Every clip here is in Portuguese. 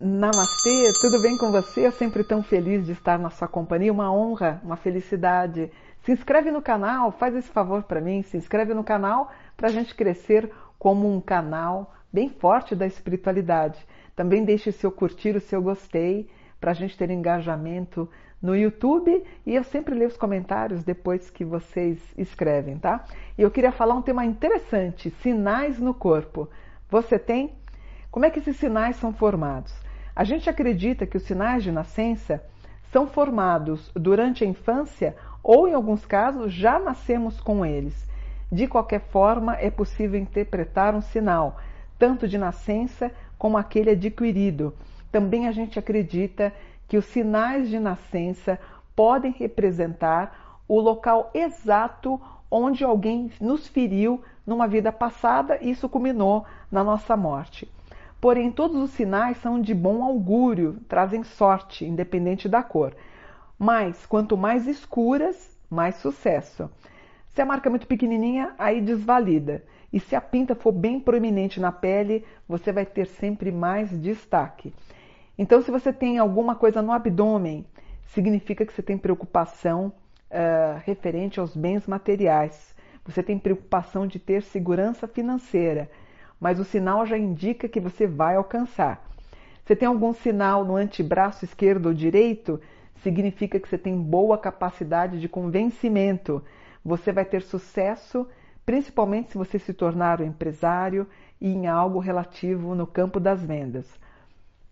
namastê, tudo bem com você? Sempre tão feliz de estar na sua companhia, uma honra, uma felicidade. Se inscreve no canal, faz esse favor para mim, se inscreve no canal para a gente crescer como um canal bem forte da espiritualidade. Também deixe o seu curtir, o seu gostei, para a gente ter engajamento no YouTube e eu sempre leio os comentários depois que vocês escrevem, tá? E eu queria falar um tema interessante: sinais no corpo. Você tem? Como é que esses sinais são formados? A gente acredita que os sinais de nascença são formados durante a infância ou, em alguns casos, já nascemos com eles. De qualquer forma, é possível interpretar um sinal, tanto de nascença como aquele adquirido. Também a gente acredita que os sinais de nascença podem representar o local exato onde alguém nos feriu numa vida passada e isso culminou na nossa morte. Porém, todos os sinais são de bom augúrio, trazem sorte, independente da cor. Mas, quanto mais escuras, mais sucesso. Se a marca é muito pequenininha, aí desvalida. E se a pinta for bem proeminente na pele, você vai ter sempre mais destaque. Então, se você tem alguma coisa no abdômen, significa que você tem preocupação uh, referente aos bens materiais. Você tem preocupação de ter segurança financeira mas o sinal já indica que você vai alcançar. Você tem algum sinal no antebraço esquerdo ou direito? Significa que você tem boa capacidade de convencimento. Você vai ter sucesso, principalmente se você se tornar um empresário e em algo relativo no campo das vendas.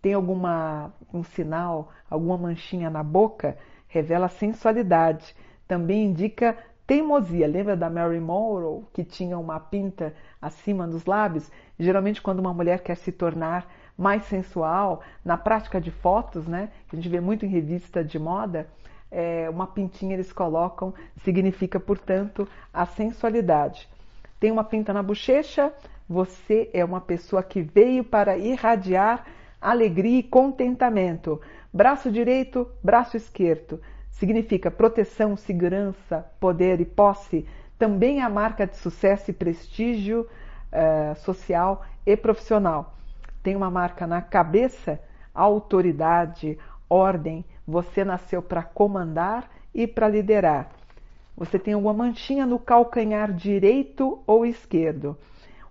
Tem alguma um sinal, alguma manchinha na boca? Revela sensualidade. Também indica teimosia. Lembra da Mary Monroe, que tinha uma pinta acima dos lábios? Geralmente, quando uma mulher quer se tornar mais sensual, na prática de fotos, né, que a gente vê muito em revista de moda, é, uma pintinha eles colocam, significa, portanto, a sensualidade. Tem uma pinta na bochecha, você é uma pessoa que veio para irradiar alegria e contentamento. Braço direito, braço esquerdo significa proteção, segurança, poder e posse, também é a marca de sucesso e prestígio uh, social e profissional. Tem uma marca na cabeça, autoridade, ordem. Você nasceu para comandar e para liderar. Você tem alguma manchinha no calcanhar direito ou esquerdo.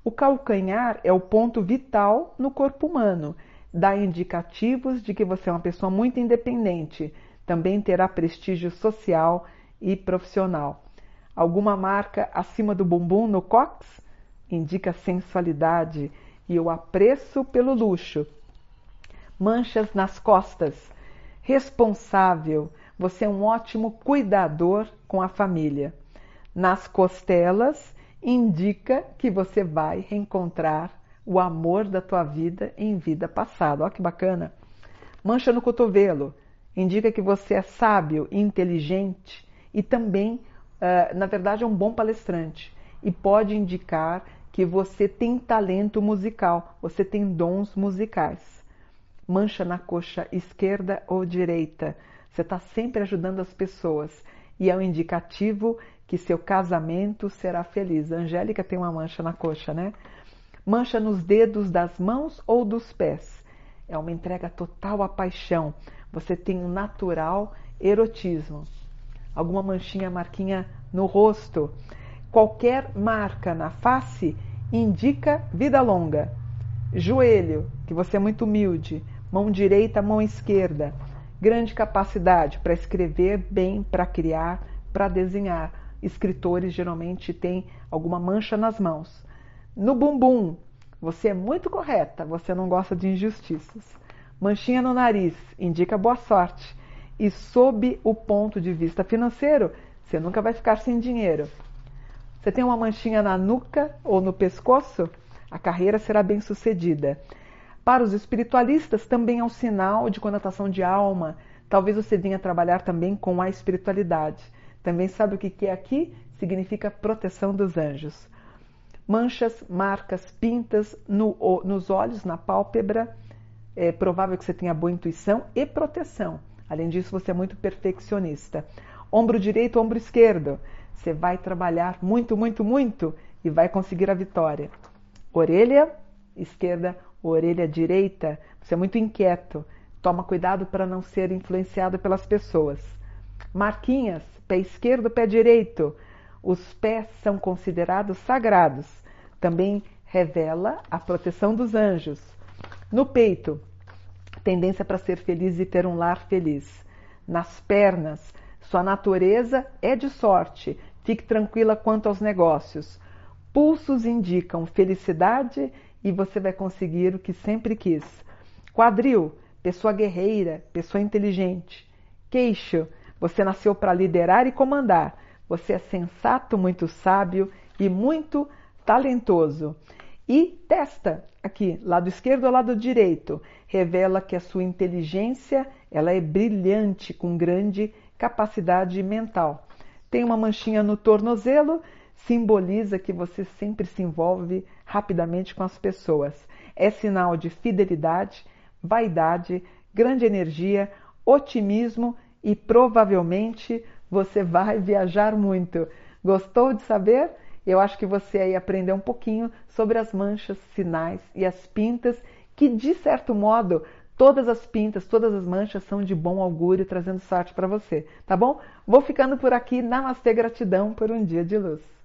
O calcanhar é o ponto vital no corpo humano. Dá indicativos de que você é uma pessoa muito independente, também terá prestígio social e profissional. Alguma marca acima do bumbum no cox indica sensualidade e o apreço pelo luxo. Manchas nas costas. Responsável. Você é um ótimo cuidador com a família. Nas costelas indica que você vai reencontrar o amor da tua vida em vida passada. Olha que bacana. Mancha no cotovelo indica que você é sábio, inteligente e também, na verdade, é um bom palestrante. E pode indicar que você tem talento musical, você tem dons musicais. Mancha na coxa esquerda ou direita. Você está sempre ajudando as pessoas e é um indicativo que seu casamento será feliz. A Angélica tem uma mancha na coxa, né? Mancha nos dedos das mãos ou dos pés. É uma entrega total à paixão você tem um natural erotismo. Alguma manchinha, marquinha no rosto. Qualquer marca na face indica vida longa. Joelho, que você é muito humilde. Mão direita, mão esquerda. Grande capacidade para escrever bem, para criar, para desenhar. Escritores geralmente têm alguma mancha nas mãos. No bumbum, você é muito correta, você não gosta de injustiças. Manchinha no nariz indica boa sorte. E sob o ponto de vista financeiro, você nunca vai ficar sem dinheiro. Você tem uma manchinha na nuca ou no pescoço? A carreira será bem sucedida. Para os espiritualistas, também é um sinal de conotação de alma. Talvez você venha trabalhar também com a espiritualidade. Também sabe o que é aqui? Significa proteção dos anjos. Manchas, marcas, pintas no, nos olhos, na pálpebra é provável que você tenha boa intuição e proteção. Além disso, você é muito perfeccionista. Ombro direito, ombro esquerdo. Você vai trabalhar muito, muito, muito e vai conseguir a vitória. Orelha esquerda, orelha direita. Você é muito inquieto. Toma cuidado para não ser influenciado pelas pessoas. Marquinhas, pé esquerdo, pé direito. Os pés são considerados sagrados. Também revela a proteção dos anjos. No peito, tendência para ser feliz e ter um lar feliz. Nas pernas, sua natureza é de sorte. Fique tranquila quanto aos negócios. Pulsos indicam felicidade e você vai conseguir o que sempre quis. Quadril, pessoa guerreira, pessoa inteligente. Queixo, você nasceu para liderar e comandar. Você é sensato, muito sábio e muito talentoso. E testa, aqui, lado esquerdo ou lado direito, revela que a sua inteligência ela é brilhante, com grande capacidade mental. Tem uma manchinha no tornozelo, simboliza que você sempre se envolve rapidamente com as pessoas. É sinal de fidelidade, vaidade, grande energia, otimismo e provavelmente você vai viajar muito. Gostou de saber? Eu acho que você aí aprendeu um pouquinho sobre as manchas, sinais e as pintas, que de certo modo todas as pintas, todas as manchas são de bom augúrio, trazendo sorte para você, tá bom? Vou ficando por aqui. Namastê, gratidão por um dia de luz.